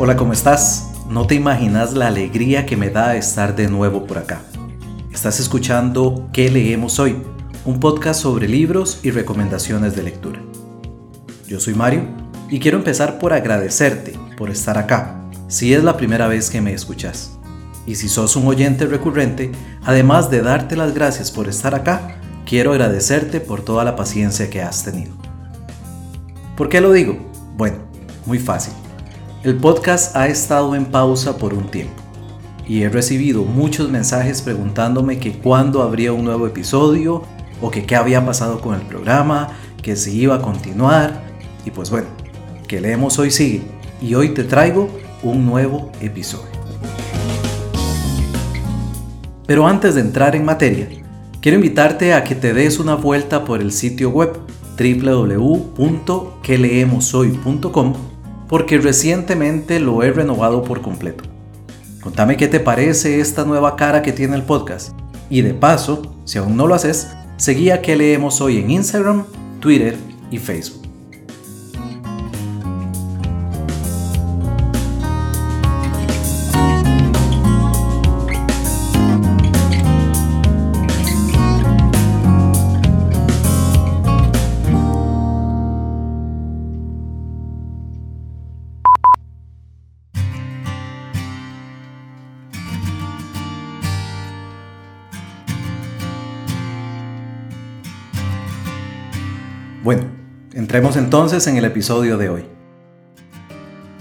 Hola, ¿cómo estás? No te imaginas la alegría que me da estar de nuevo por acá. Estás escuchando ¿Qué leemos hoy? Un podcast sobre libros y recomendaciones de lectura. Yo soy Mario y quiero empezar por agradecerte por estar acá, si es la primera vez que me escuchas. Y si sos un oyente recurrente, además de darte las gracias por estar acá, quiero agradecerte por toda la paciencia que has tenido. ¿Por qué lo digo? Bueno, muy fácil el podcast ha estado en pausa por un tiempo y he recibido muchos mensajes preguntándome que cuándo habría un nuevo episodio o que qué había pasado con el programa, que si iba a continuar y pues bueno, que leemos hoy sigue y hoy te traigo un nuevo episodio. Pero antes de entrar en materia, quiero invitarte a que te des una vuelta por el sitio web www.queleemoshoy.com porque recientemente lo he renovado por completo. Contame qué te parece esta nueva cara que tiene el podcast. Y de paso, si aún no lo haces, seguí a que leemos hoy en Instagram, Twitter y Facebook. Bueno, entremos entonces en el episodio de hoy.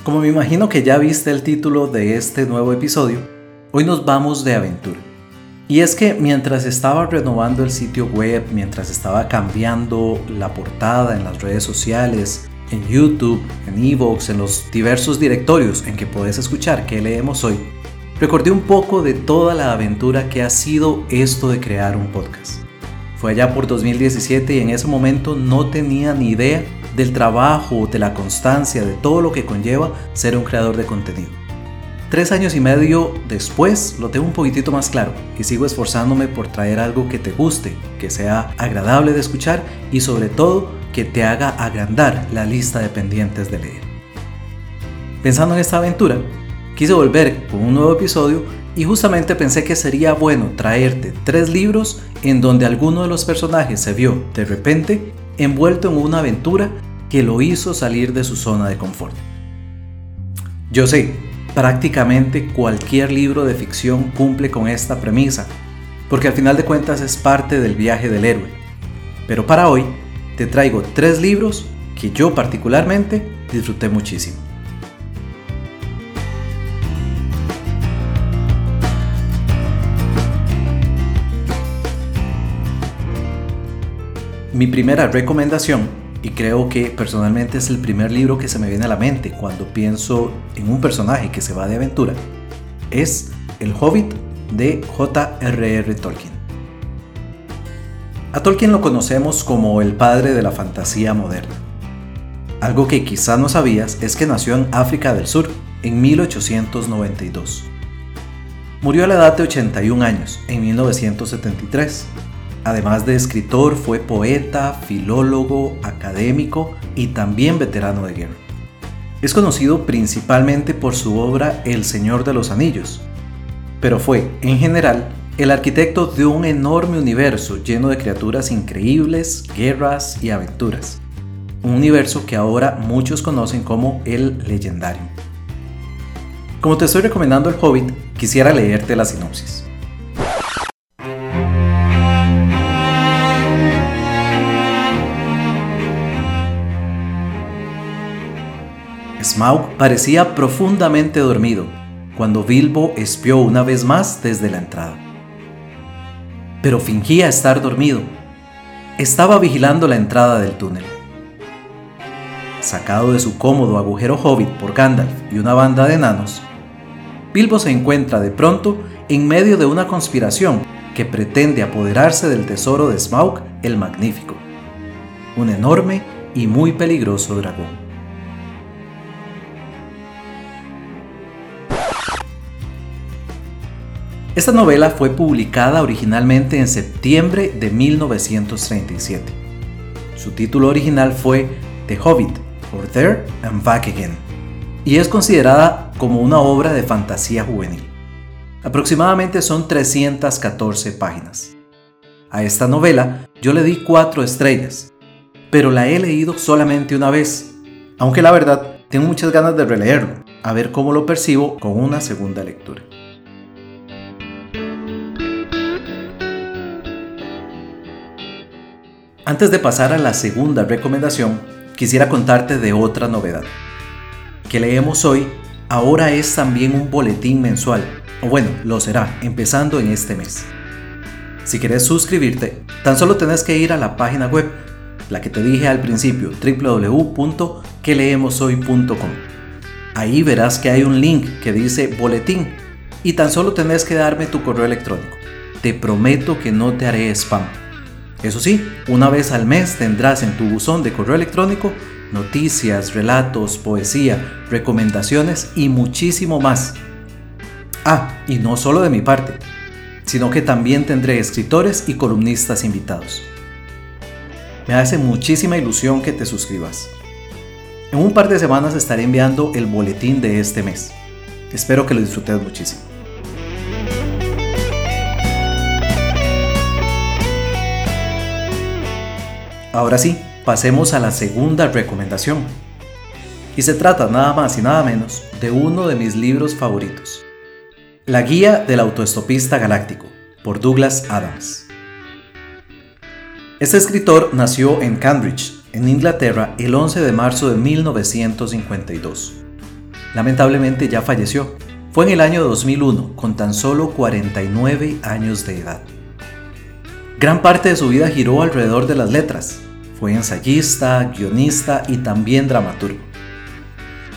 Como me imagino que ya viste el título de este nuevo episodio, hoy nos vamos de aventura. Y es que mientras estaba renovando el sitio web, mientras estaba cambiando la portada en las redes sociales, en YouTube, en Evox, en los diversos directorios en que puedes escuchar qué leemos hoy, recordé un poco de toda la aventura que ha sido esto de crear un podcast. Fue allá por 2017 y en ese momento no tenía ni idea del trabajo, de la constancia, de todo lo que conlleva ser un creador de contenido. Tres años y medio después lo tengo un poquitito más claro y sigo esforzándome por traer algo que te guste, que sea agradable de escuchar y sobre todo que te haga agrandar la lista de pendientes de leer. Pensando en esta aventura, quise volver con un nuevo episodio y justamente pensé que sería bueno traerte tres libros en donde alguno de los personajes se vio de repente envuelto en una aventura que lo hizo salir de su zona de confort. Yo sé, prácticamente cualquier libro de ficción cumple con esta premisa, porque al final de cuentas es parte del viaje del héroe. Pero para hoy te traigo tres libros que yo particularmente disfruté muchísimo. Mi primera recomendación, y creo que personalmente es el primer libro que se me viene a la mente cuando pienso en un personaje que se va de aventura, es El Hobbit de J.R.R. Tolkien. A Tolkien lo conocemos como el padre de la fantasía moderna. Algo que quizá no sabías es que nació en África del Sur en 1892. Murió a la edad de 81 años en 1973 Además de escritor, fue poeta, filólogo, académico y también veterano de guerra. Es conocido principalmente por su obra El Señor de los Anillos, pero fue, en general, el arquitecto de un enorme universo lleno de criaturas increíbles, guerras y aventuras. Un universo que ahora muchos conocen como el legendario. Como te estoy recomendando el Hobbit, quisiera leerte la sinopsis. Smaug parecía profundamente dormido cuando Bilbo espió una vez más desde la entrada. Pero fingía estar dormido. Estaba vigilando la entrada del túnel. Sacado de su cómodo agujero hobbit por Gandalf y una banda de enanos, Bilbo se encuentra de pronto en medio de una conspiración que pretende apoderarse del tesoro de Smaug el Magnífico, un enorme y muy peligroso dragón. Esta novela fue publicada originalmente en septiembre de 1937. Su título original fue The Hobbit, or There and Back Again, y es considerada como una obra de fantasía juvenil. Aproximadamente son 314 páginas. A esta novela yo le di 4 estrellas, pero la he leído solamente una vez, aunque la verdad tengo muchas ganas de releerlo, a ver cómo lo percibo con una segunda lectura. Antes de pasar a la segunda recomendación, quisiera contarte de otra novedad. Que leemos hoy ahora es también un boletín mensual, o bueno, lo será, empezando en este mes. Si quieres suscribirte, tan solo tenés que ir a la página web, la que te dije al principio, www.queleemoshoy.com. Ahí verás que hay un link que dice boletín y tan solo tenés que darme tu correo electrónico. Te prometo que no te haré spam. Eso sí, una vez al mes tendrás en tu buzón de correo electrónico noticias, relatos, poesía, recomendaciones y muchísimo más. Ah, y no solo de mi parte, sino que también tendré escritores y columnistas invitados. Me hace muchísima ilusión que te suscribas. En un par de semanas estaré enviando el boletín de este mes. Espero que lo disfrutes muchísimo. Ahora sí, pasemos a la segunda recomendación. Y se trata nada más y nada menos de uno de mis libros favoritos. La Guía del Autoestopista Galáctico, por Douglas Adams. Este escritor nació en Cambridge, en Inglaterra, el 11 de marzo de 1952. Lamentablemente ya falleció. Fue en el año 2001, con tan solo 49 años de edad. Gran parte de su vida giró alrededor de las letras, fue ensayista, guionista y también dramaturgo.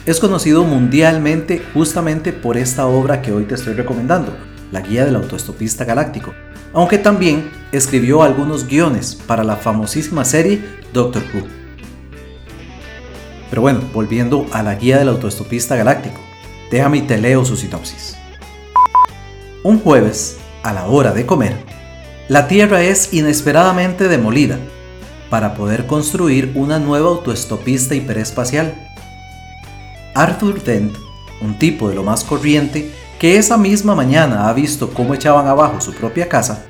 Es conocido mundialmente justamente por esta obra que hoy te estoy recomendando, La Guía del Autoestopista Galáctico, aunque también escribió algunos guiones para la famosísima serie Doctor Who. Pero bueno, volviendo a la Guía del Autoestopista Galáctico, déjame y te leo su sinopsis. Un jueves, a la hora de comer, la Tierra es inesperadamente demolida para poder construir una nueva autoestopista hiperespacial. Arthur Dent, un tipo de lo más corriente, que esa misma mañana ha visto cómo echaban abajo su propia casa,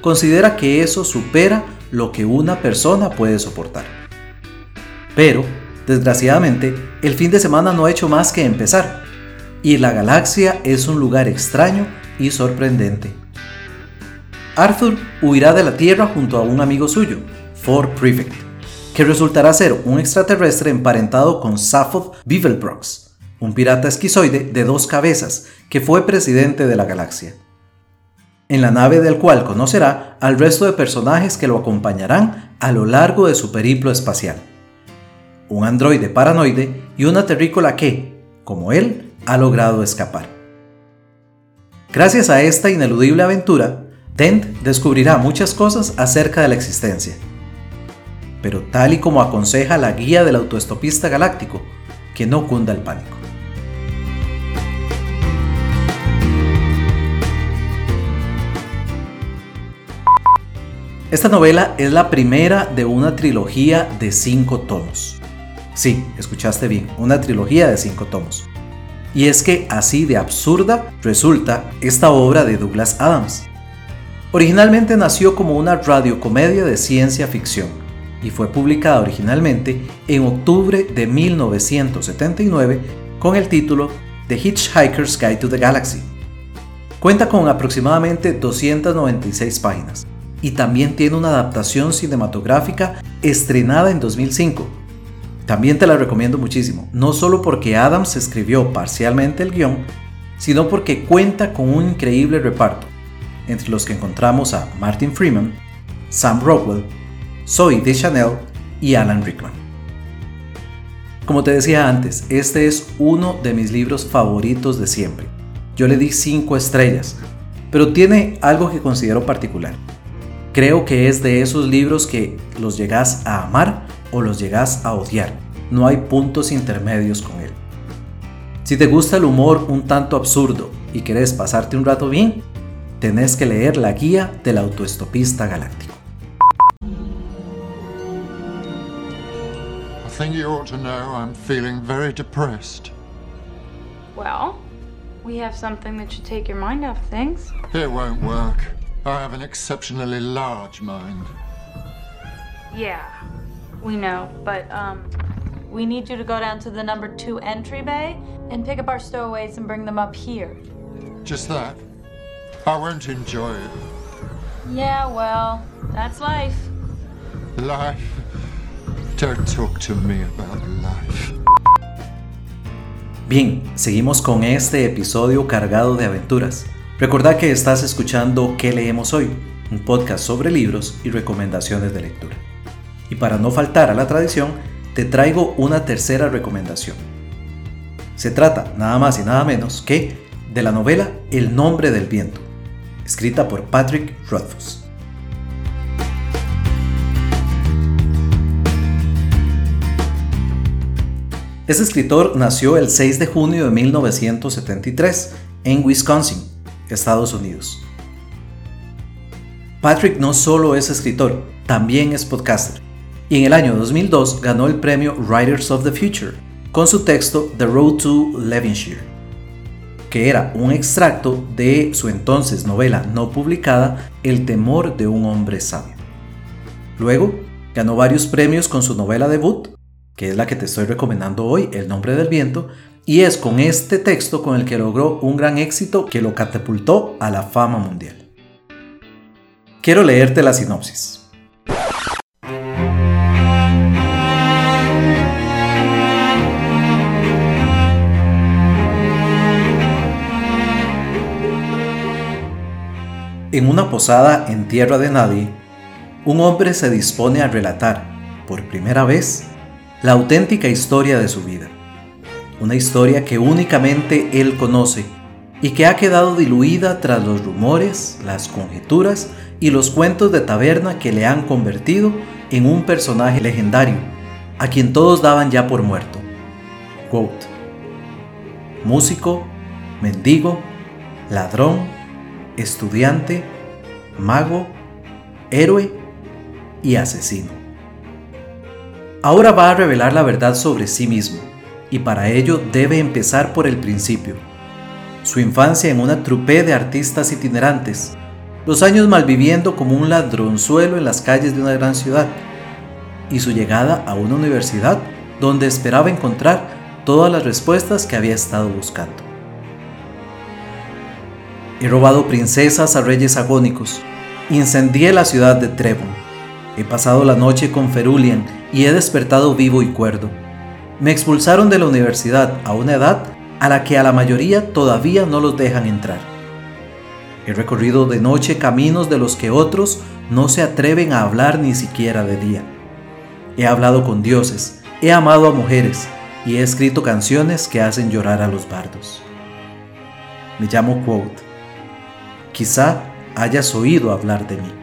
considera que eso supera lo que una persona puede soportar. Pero, desgraciadamente, el fin de semana no ha hecho más que empezar, y la galaxia es un lugar extraño y sorprendente. Arthur huirá de la Tierra junto a un amigo suyo, Ford Prefect, que resultará ser un extraterrestre emparentado con Sappho Beeblebrox, un pirata esquizoide de dos cabezas que fue presidente de la galaxia. En la nave del cual conocerá al resto de personajes que lo acompañarán a lo largo de su periplo espacial. Un androide paranoide y una terrícola que, como él, ha logrado escapar. Gracias a esta ineludible aventura, Dent descubrirá muchas cosas acerca de la existencia pero tal y como aconseja la guía del autoestopista galáctico, que no cunda el pánico. Esta novela es la primera de una trilogía de cinco tomos. Sí, escuchaste bien, una trilogía de cinco tomos. Y es que así de absurda resulta esta obra de Douglas Adams. Originalmente nació como una radiocomedia de ciencia ficción, y fue publicada originalmente en octubre de 1979 con el título The Hitchhiker's Guide to the Galaxy. Cuenta con aproximadamente 296 páginas y también tiene una adaptación cinematográfica estrenada en 2005. También te la recomiendo muchísimo, no solo porque Adams escribió parcialmente el guion, sino porque cuenta con un increíble reparto, entre los que encontramos a Martin Freeman, Sam Rockwell, soy de Chanel y Alan Rickman. Como te decía antes, este es uno de mis libros favoritos de siempre. Yo le di 5 estrellas, pero tiene algo que considero particular. Creo que es de esos libros que los llegas a amar o los llegas a odiar. No hay puntos intermedios con él. Si te gusta el humor un tanto absurdo y querés pasarte un rato bien, tenés que leer la guía del autoestopista galáctico. Think you ought to know I'm feeling very depressed. Well, we have something that should take your mind off things. It won't work. I have an exceptionally large mind. Yeah, we know, but um, we need you to go down to the number two entry bay and pick up our stowaways and bring them up here. Just that? I won't enjoy it. Yeah, well, that's life. Life? Talk to me about life. Bien, seguimos con este episodio cargado de aventuras. Recordad que estás escuchando ¿Qué leemos hoy? Un podcast sobre libros y recomendaciones de lectura. Y para no faltar a la tradición, te traigo una tercera recomendación. Se trata nada más y nada menos que de la novela El nombre del viento, escrita por Patrick Rothfuss. Este escritor nació el 6 de junio de 1973 en Wisconsin, Estados Unidos. Patrick no solo es escritor, también es podcaster, y en el año 2002 ganó el premio Writers of the Future con su texto The Road to Levinshire, que era un extracto de su entonces novela no publicada El temor de un hombre sabio. Luego, ganó varios premios con su novela debut, que es la que te estoy recomendando hoy, El nombre del viento, y es con este texto con el que logró un gran éxito que lo catapultó a la fama mundial. Quiero leerte la sinopsis. En una posada en tierra de nadie, un hombre se dispone a relatar, por primera vez, la auténtica historia de su vida. Una historia que únicamente él conoce y que ha quedado diluida tras los rumores, las conjeturas y los cuentos de taberna que le han convertido en un personaje legendario, a quien todos daban ya por muerto. Quote. Músico, mendigo, ladrón, estudiante, mago, héroe y asesino. Ahora va a revelar la verdad sobre sí mismo, y para ello debe empezar por el principio. Su infancia en una trupe de artistas itinerantes, los años malviviendo como un ladronzuelo en las calles de una gran ciudad, y su llegada a una universidad donde esperaba encontrar todas las respuestas que había estado buscando. He robado princesas a reyes agónicos, incendié la ciudad de Trebon, he pasado la noche con Ferulian y he despertado vivo y cuerdo. Me expulsaron de la universidad a una edad a la que a la mayoría todavía no los dejan entrar. He recorrido de noche caminos de los que otros no se atreven a hablar ni siquiera de día. He hablado con dioses, he amado a mujeres y he escrito canciones que hacen llorar a los bardos. Me llamo Quote. Quizá hayas oído hablar de mí.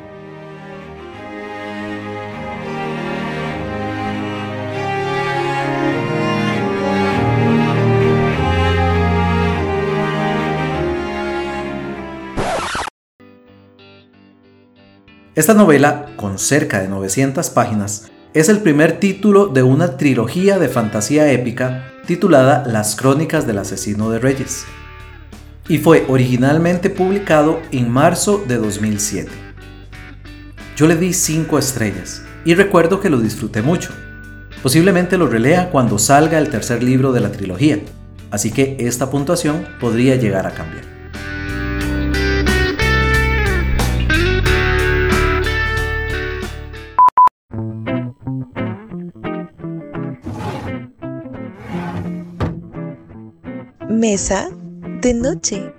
Esta novela, con cerca de 900 páginas, es el primer título de una trilogía de fantasía épica titulada Las Crónicas del Asesino de Reyes, y fue originalmente publicado en marzo de 2007. Yo le di 5 estrellas y recuerdo que lo disfruté mucho. Posiblemente lo relea cuando salga el tercer libro de la trilogía, así que esta puntuación podría llegar a cambiar. Mesa de noche.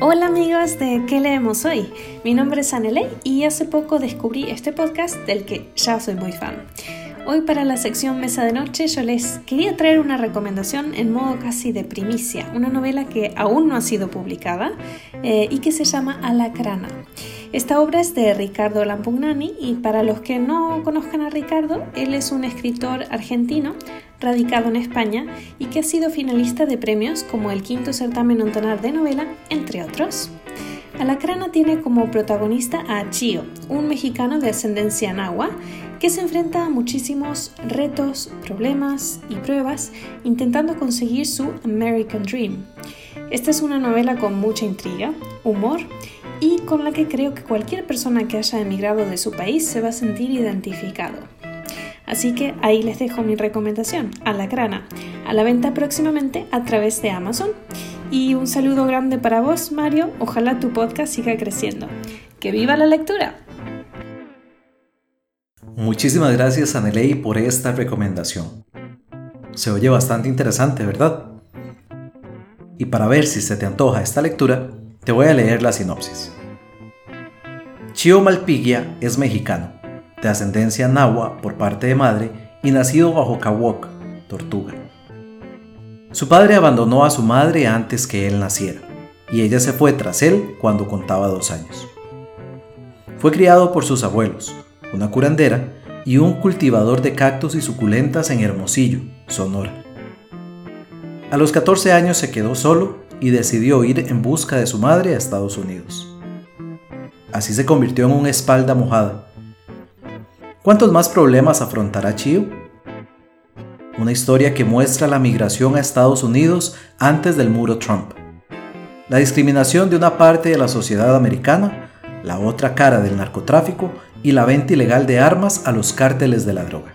Hola amigos de ¿Qué leemos hoy? Mi nombre es Aneley y hace poco descubrí este podcast del que ya soy muy fan. Hoy para la sección Mesa de Noche yo les quería traer una recomendación en modo casi de primicia, una novela que aún no ha sido publicada eh, y que se llama Alacrana. Esta obra es de Ricardo Lampugnani y para los que no conozcan a Ricardo, él es un escritor argentino radicado en España y que ha sido finalista de premios como el quinto certamen Ontanar de novela, entre otros. Alacrana tiene como protagonista a Chio, un mexicano de ascendencia nahua que se enfrenta a muchísimos retos, problemas y pruebas intentando conseguir su American Dream. Esta es una novela con mucha intriga, humor y con la que creo que cualquier persona que haya emigrado de su país se va a sentir identificado. Así que ahí les dejo mi recomendación, Alacrana, a la venta próximamente a través de Amazon. Y un saludo grande para vos, Mario. Ojalá tu podcast siga creciendo. ¡Que viva la lectura! Muchísimas gracias, Anelei, por esta recomendación. Se oye bastante interesante, ¿verdad? Y para ver si se te antoja esta lectura, te voy a leer la sinopsis. Chio Malpigia es mexicano, de ascendencia nahua por parte de madre y nacido bajo Kawok, Tortuga. Su padre abandonó a su madre antes que él naciera, y ella se fue tras él cuando contaba dos años. Fue criado por sus abuelos, una curandera y un cultivador de cactus y suculentas en Hermosillo, Sonora. A los 14 años se quedó solo y decidió ir en busca de su madre a Estados Unidos. Así se convirtió en una espalda mojada. ¿Cuántos más problemas afrontará Chio? Una historia que muestra la migración a Estados Unidos antes del muro Trump. La discriminación de una parte de la sociedad americana, la otra cara del narcotráfico y la venta ilegal de armas a los cárteles de la droga.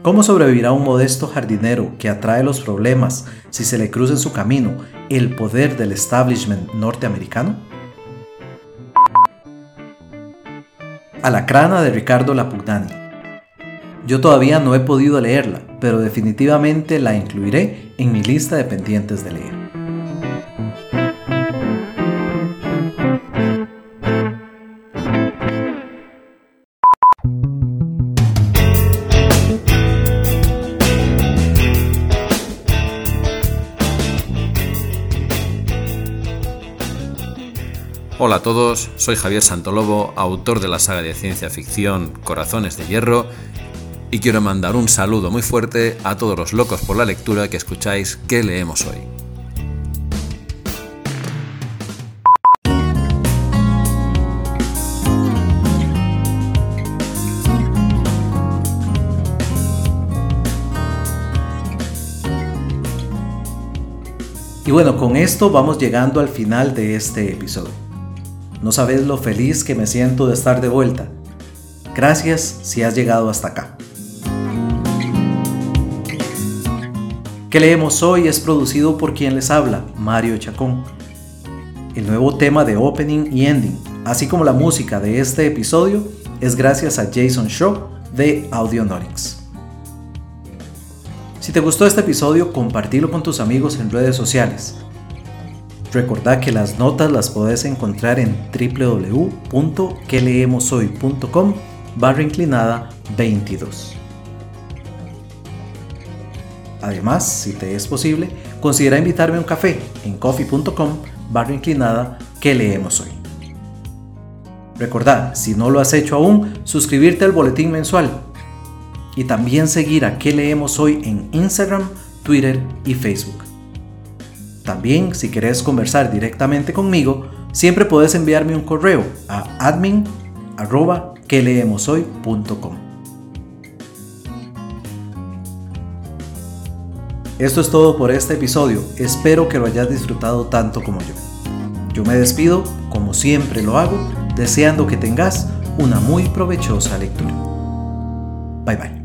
¿Cómo sobrevivirá un modesto jardinero que atrae los problemas si se le cruza en su camino el poder del establishment norteamericano? Alacrana de Ricardo Lapugnani. Yo todavía no he podido leerla, pero definitivamente la incluiré en mi lista de pendientes de leer. Soy Javier Santolobo, autor de la saga de ciencia ficción Corazones de Hierro, y quiero mandar un saludo muy fuerte a todos los locos por la lectura que escucháis ¿Qué leemos hoy? Y bueno, con esto vamos llegando al final de este episodio. No sabes lo feliz que me siento de estar de vuelta. Gracias si has llegado hasta acá. ¿Qué leemos hoy es producido por quien les habla, Mario Chacón. El nuevo tema de opening y ending, así como la música de este episodio, es gracias a Jason Shaw de Audionorics. Si te gustó este episodio, compartilo con tus amigos en redes sociales. Recordad que las notas las podés encontrar en www.queleemoshoy.com barra inclinada 22. Además, si te es posible, considera invitarme a un café en coffee.com barra inclinada que leemos hoy. Recordad, si no lo has hecho aún, suscribirte al boletín mensual y también seguir a qué leemos hoy en Instagram, Twitter y Facebook. También, si querés conversar directamente conmigo, siempre puedes enviarme un correo a admin@queleemoshoy.com. Esto es todo por este episodio. Espero que lo hayas disfrutado tanto como yo. Yo me despido, como siempre lo hago, deseando que tengas una muy provechosa lectura. Bye bye.